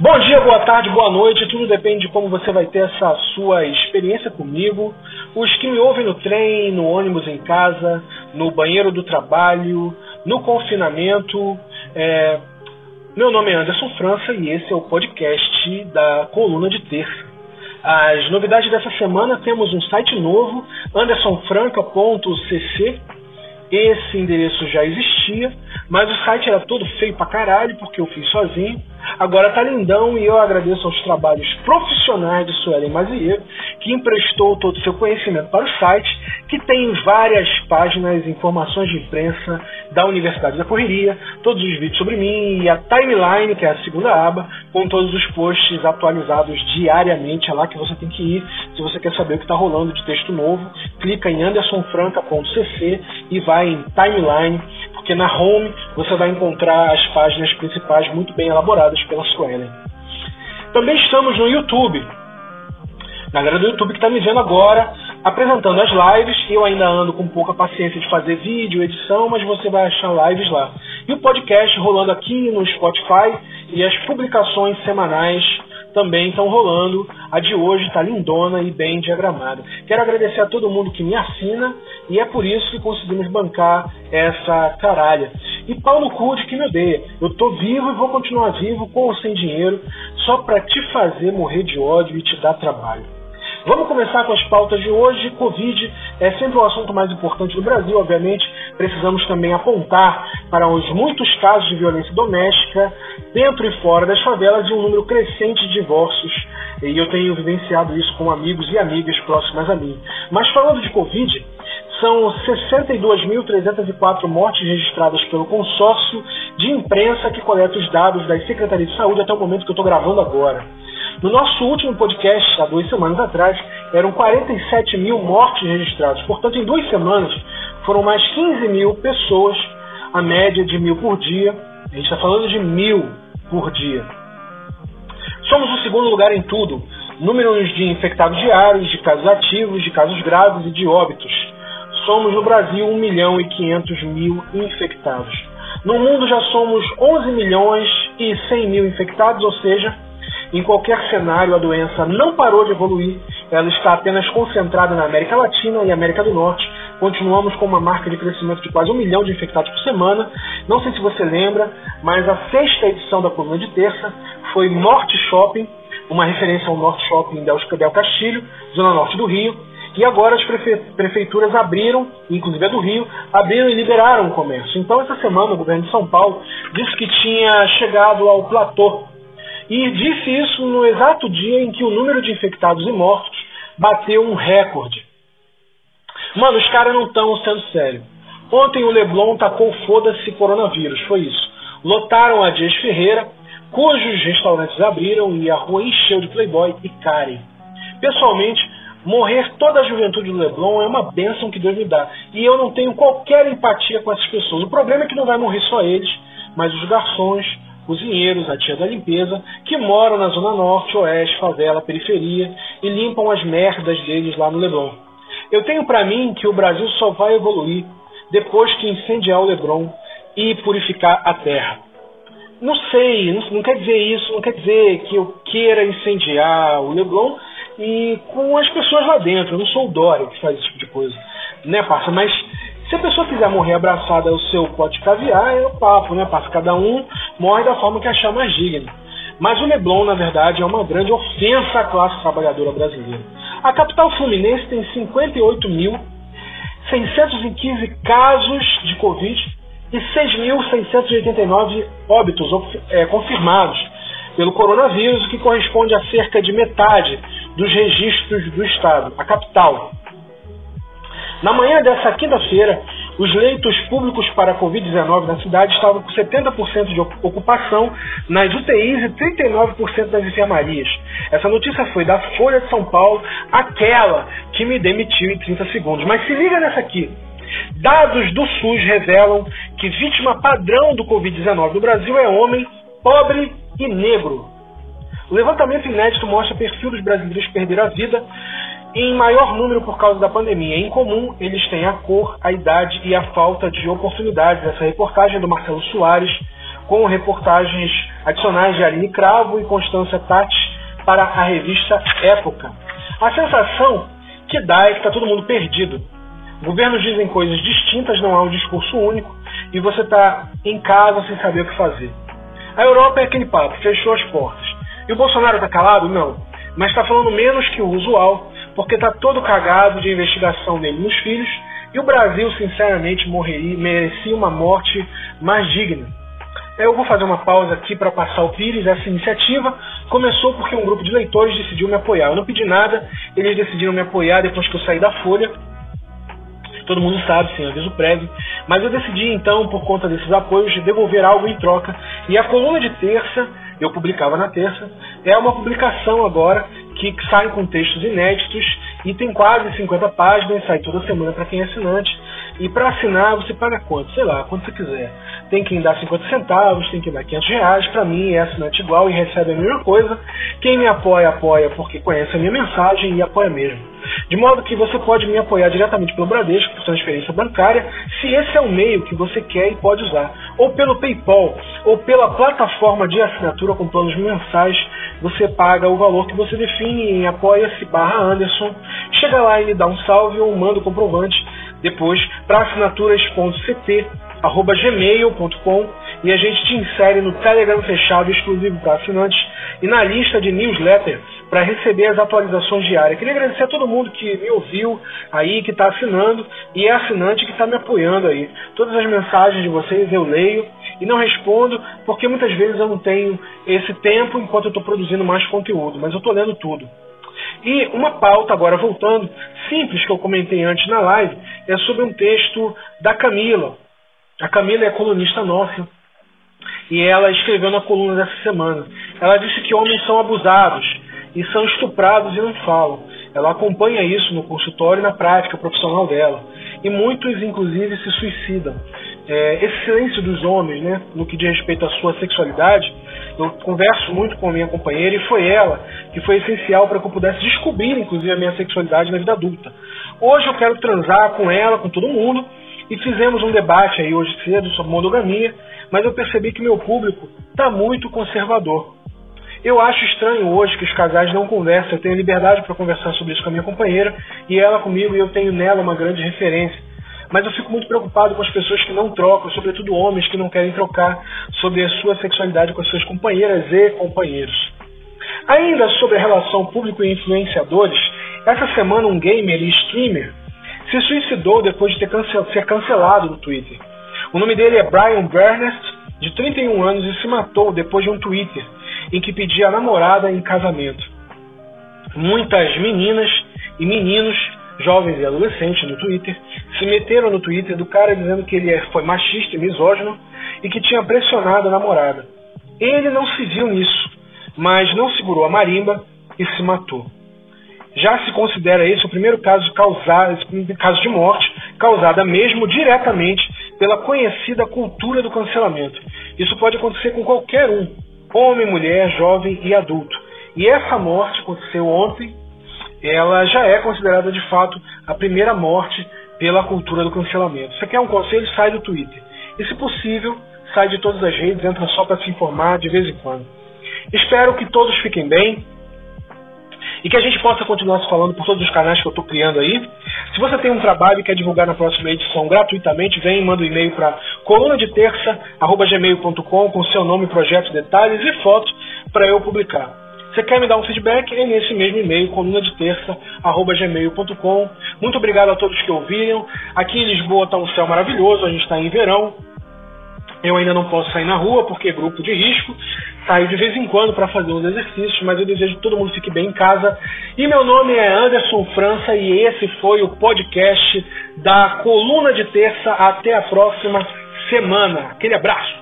Bom dia, boa tarde, boa noite. Tudo depende de como você vai ter essa sua experiência comigo. Os que me ouvem no trem, no ônibus em casa, no banheiro do trabalho, no confinamento. É... Meu nome é Anderson França e esse é o podcast da Coluna de Terça. As novidades dessa semana temos um site novo, andersonfranca.cc. Esse endereço já existia, mas o site era todo feio pra caralho porque eu fiz sozinho. Agora tá lindão e eu agradeço aos trabalhos profissionais de Suelen Mazier, que emprestou todo o seu conhecimento para o site, que tem várias páginas, informações de imprensa da Universidade da Correria, todos os vídeos sobre mim e a timeline, que é a segunda aba, com todos os posts atualizados diariamente. É lá que você tem que ir se você quer saber o que está rolando de texto novo. Clica em andersonfranca.cc e vai em timeline porque na home você vai encontrar as páginas principais muito bem elaboradas pela Suelen. Também estamos no YouTube. Galera do YouTube que está me vendo agora, apresentando as lives. Eu ainda ando com pouca paciência de fazer vídeo, edição, mas você vai achar lives lá. E o podcast rolando aqui no Spotify e as publicações semanais também estão rolando. A de hoje está lindona e bem diagramada. Quero agradecer a todo mundo que me assina e é por isso que conseguimos bancar essa caralha. E pau no cu de que me odeia. Eu tô vivo e vou continuar vivo com ou sem dinheiro só para te fazer morrer de ódio e te dar trabalho. Vamos começar com as pautas de hoje. Covid é sempre o assunto mais importante do Brasil, obviamente. Precisamos também apontar para os muitos casos de violência doméstica dentro e fora das favelas e um número crescente de divórcios. E eu tenho vivenciado isso com amigos e amigas próximas a mim. Mas falando de Covid, são 62.304 mortes registradas pelo consórcio de imprensa que coleta os dados das Secretarias de Saúde até o momento que eu estou gravando agora. No nosso último podcast, há duas semanas atrás, eram 47 mil mortes registradas. Portanto, em duas semanas foram mais 15 mil pessoas, a média de mil por dia. A gente está falando de mil por dia. Somos o segundo lugar em tudo. Números de infectados diários, de casos ativos, de casos graves e de óbitos. Somos no Brasil 1 milhão e 500 mil infectados. No mundo já somos 11 milhões e 100 mil infectados, ou seja, em qualquer cenário, a doença não parou de evoluir, ela está apenas concentrada na América Latina e América do Norte. Continuamos com uma marca de crescimento de quase um milhão de infectados por semana. Não sei se você lembra, mas a sexta edição da coluna de terça foi Norte Shopping, uma referência ao Norte Shopping Del Castilho, zona norte do Rio. E agora as prefe prefeituras abriram, inclusive a do Rio, abriram e liberaram o comércio. Então, essa semana, o governo de São Paulo disse que tinha chegado ao platô e disse isso no exato dia em que o número de infectados e mortos bateu um recorde. Mano, os caras não estão sendo sérios. Ontem o Leblon tacou foda-se coronavírus, foi isso. Lotaram a Dias Ferreira, cujos restaurantes abriram e a rua encheu de playboy e Karen. Pessoalmente, morrer toda a juventude do Leblon é uma bênção que Deus me dá. E eu não tenho qualquer empatia com essas pessoas. O problema é que não vai morrer só eles, mas os garçons, cozinheiros, a tia da limpeza, que moram na zona norte, oeste, favela, periferia e limpam as merdas deles lá no Leblon. Eu tenho para mim que o Brasil só vai evoluir depois que incendiar o Leblon e purificar a terra. Não sei, não, não quer dizer isso, não quer dizer que eu queira incendiar o Leblon e com as pessoas lá dentro. Eu não sou o Dória que faz esse tipo de coisa, né, parça? Mas se a pessoa quiser morrer abraçada ao seu pote de caviar, é o papo, né? Passa cada um morre da forma que achar mais digna. Mas o Leblon, na verdade, é uma grande ofensa à classe trabalhadora brasileira. A capital fluminense tem 58.615 casos de Covid e 6.689 óbitos é, confirmados pelo coronavírus, o que corresponde a cerca de metade dos registros do estado, a capital. Na manhã dessa quinta-feira, os leitos públicos para a Covid-19 na cidade estavam com 70% de ocupação nas UTIs e 39% das enfermarias. Essa notícia foi da Folha de São Paulo, aquela que me demitiu em 30 segundos. Mas se liga nessa aqui. Dados do SUS revelam que vítima padrão do Covid-19 no Brasil é homem, pobre e negro. O levantamento inédito mostra perfil dos brasileiros que perderam a vida em maior número por causa da pandemia. Em comum, eles têm a cor, a idade e a falta de oportunidades. Essa reportagem é do Marcelo Soares, com reportagens adicionais de Aline Cravo e Constância Tati para a revista Época. A sensação que dá é que está todo mundo perdido. Governos dizem coisas distintas, não há um discurso único, e você está em casa sem saber o que fazer. A Europa é aquele papo, fechou as portas. E o Bolsonaro está calado? Não. Mas está falando menos que o usual, porque está todo cagado de investigação dele nos filhos, e o Brasil, sinceramente, morreria, merecia uma morte mais digna. Eu vou fazer uma pausa aqui para passar o Pires. Essa iniciativa começou porque um grupo de leitores decidiu me apoiar. Eu não pedi nada, eles decidiram me apoiar depois que eu saí da Folha. Todo mundo sabe, sem aviso prévio. Mas eu decidi então, por conta desses apoios, devolver algo em troca. E a coluna de terça, eu publicava na terça, é uma publicação agora que sai com textos inéditos e tem quase 50 páginas, sai toda semana para quem é assinante. E para assinar você paga quanto? Sei lá, quanto você quiser. Tem quem dá 50 centavos, tem quem dá 500 reais. Para mim é assinante igual e recebe a mesma coisa. Quem me apoia, apoia porque conhece a minha mensagem e apoia mesmo. De modo que você pode me apoiar diretamente pelo Bradesco, por transferência bancária, se esse é o meio que você quer e pode usar. Ou pelo PayPal, ou pela plataforma de assinatura com planos mensais, você paga o valor que você define em apoia-se barra Anderson. Chega lá e me dá um salve ou manda o comprovante depois para assinaturas.ct@gmail.com e a gente te insere no Telegram fechado exclusivo para assinantes e na lista de newsletter para receber as atualizações diárias. Queria agradecer a todo mundo que me ouviu aí, que está assinando e é assinante que está me apoiando aí. Todas as mensagens de vocês eu leio e não respondo porque muitas vezes eu não tenho esse tempo enquanto eu estou produzindo mais conteúdo, mas eu estou lendo tudo. E uma pauta, agora voltando, simples que eu comentei antes na live, é sobre um texto da Camila. A Camila é colunista nossa e ela escreveu na coluna dessa semana. Ela disse que homens são abusados e são estuprados e não falam. Ela acompanha isso no consultório e na prática profissional dela. E muitos, inclusive, se suicidam. É, esse silêncio dos homens, né, no que diz respeito à sua sexualidade, eu converso muito com a minha companheira e foi ela que foi essencial para que eu pudesse descobrir, inclusive, a minha sexualidade na vida adulta. Hoje eu quero transar com ela, com todo mundo, e fizemos um debate aí hoje cedo sobre monogamia, mas eu percebi que meu público está muito conservador. Eu acho estranho hoje que os casais não conversam. Eu tenho liberdade para conversar sobre isso com a minha companheira e ela comigo, e eu tenho nela uma grande referência. Mas eu fico muito preocupado com as pessoas que não trocam, sobretudo homens que não querem trocar sobre a sua sexualidade com as suas companheiras e companheiros. Ainda sobre a relação público e influenciadores, essa semana um gamer e streamer se suicidou depois de cancel ser cancelado no Twitter. O nome dele é Brian Bernest, de 31 anos, e se matou depois de um Twitter em que pedia a namorada em casamento. Muitas meninas e meninos, jovens e adolescentes no Twitter, se meteram no Twitter do cara dizendo que ele é, foi machista e misógino e que tinha pressionado a namorada. Ele não se viu nisso, mas não segurou a marimba e se matou. Já se considera esse o primeiro caso, causado, caso de morte causada mesmo diretamente pela conhecida cultura do cancelamento. Isso pode acontecer com qualquer um, homem, mulher, jovem e adulto. E essa morte aconteceu ontem, ela já é considerada de fato a primeira morte pela cultura do cancelamento. Você quer um conselho? Sai do Twitter. E se possível, sai de todas as redes, entra só para se informar de vez em quando. Espero que todos fiquem bem e que a gente possa continuar se falando por todos os canais que eu estou criando aí. Se você tem um trabalho e quer divulgar na próxima edição gratuitamente, vem e manda um e-mail para coluna de terça@gmail.com com seu nome, projeto, detalhes e foto para eu publicar. Você quer me dar um feedback? É nesse mesmo e-mail, coluna de terça@gmail.com. Muito obrigado a todos que ouviram. Aqui em Lisboa está um céu maravilhoso, a gente está em verão. Eu ainda não posso sair na rua porque é grupo de risco. Saio de vez em quando para fazer uns exercícios, mas eu desejo que todo mundo fique bem em casa. E meu nome é Anderson França e esse foi o podcast da Coluna de Terça. Até a próxima semana. Aquele abraço.